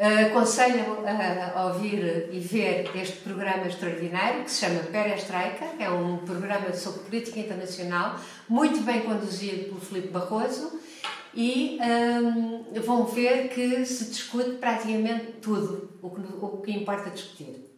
Eh, aconselho eh, a ouvir e ver este programa extraordinário que se chama Perestroika, é um programa sobre política internacional, muito bem conduzido pelo Filipe Barroso e um, vão ver que se discute praticamente tudo o que, o que importa discutir.